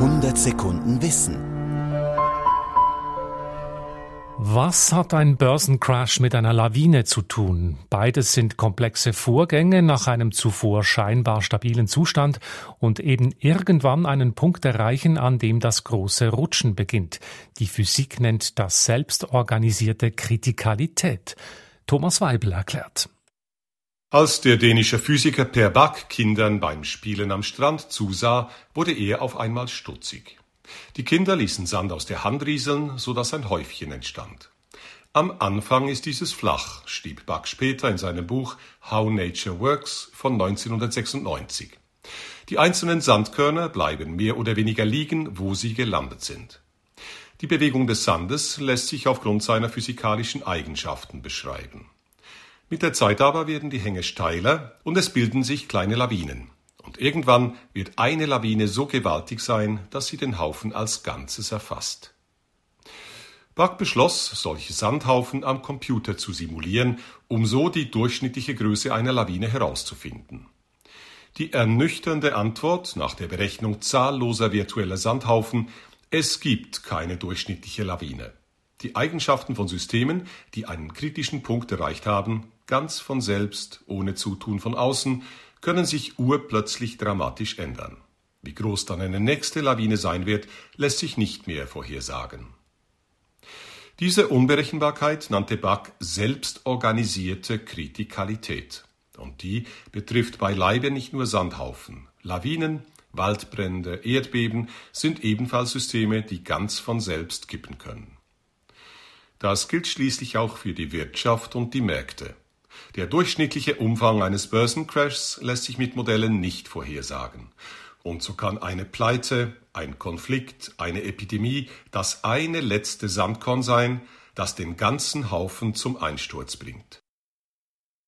100 Sekunden Wissen. Was hat ein Börsencrash mit einer Lawine zu tun? Beides sind komplexe Vorgänge nach einem zuvor scheinbar stabilen Zustand und eben irgendwann einen Punkt erreichen, an dem das große Rutschen beginnt. Die Physik nennt das selbstorganisierte Kritikalität. Thomas Weibel erklärt. Als der dänische Physiker Per Bak Kindern beim Spielen am Strand zusah, wurde er auf einmal stutzig. Die Kinder ließen Sand aus der Hand rieseln, so dass ein Häufchen entstand. Am Anfang ist dieses flach, schrieb Bak später in seinem Buch How Nature Works von 1996. Die einzelnen Sandkörner bleiben mehr oder weniger liegen, wo sie gelandet sind. Die Bewegung des Sandes lässt sich aufgrund seiner physikalischen Eigenschaften beschreiben. Mit der Zeit aber werden die Hänge steiler und es bilden sich kleine Lawinen. Und irgendwann wird eine Lawine so gewaltig sein, dass sie den Haufen als Ganzes erfasst. Buck beschloss, solche Sandhaufen am Computer zu simulieren, um so die durchschnittliche Größe einer Lawine herauszufinden. Die ernüchternde Antwort nach der Berechnung zahlloser virtueller Sandhaufen es gibt keine durchschnittliche Lawine. Die Eigenschaften von Systemen, die einen kritischen Punkt erreicht haben, ganz von selbst, ohne Zutun von außen, können sich urplötzlich dramatisch ändern. Wie groß dann eine nächste Lawine sein wird, lässt sich nicht mehr vorhersagen. Diese Unberechenbarkeit nannte Bach selbstorganisierte Kritikalität. Und die betrifft beileibe nicht nur Sandhaufen. Lawinen, Waldbrände, Erdbeben sind ebenfalls Systeme, die ganz von selbst kippen können. Das gilt schließlich auch für die Wirtschaft und die Märkte. Der durchschnittliche Umfang eines Börsencrashs lässt sich mit Modellen nicht vorhersagen. Und so kann eine Pleite, ein Konflikt, eine Epidemie das eine letzte Sandkorn sein, das den ganzen Haufen zum Einsturz bringt.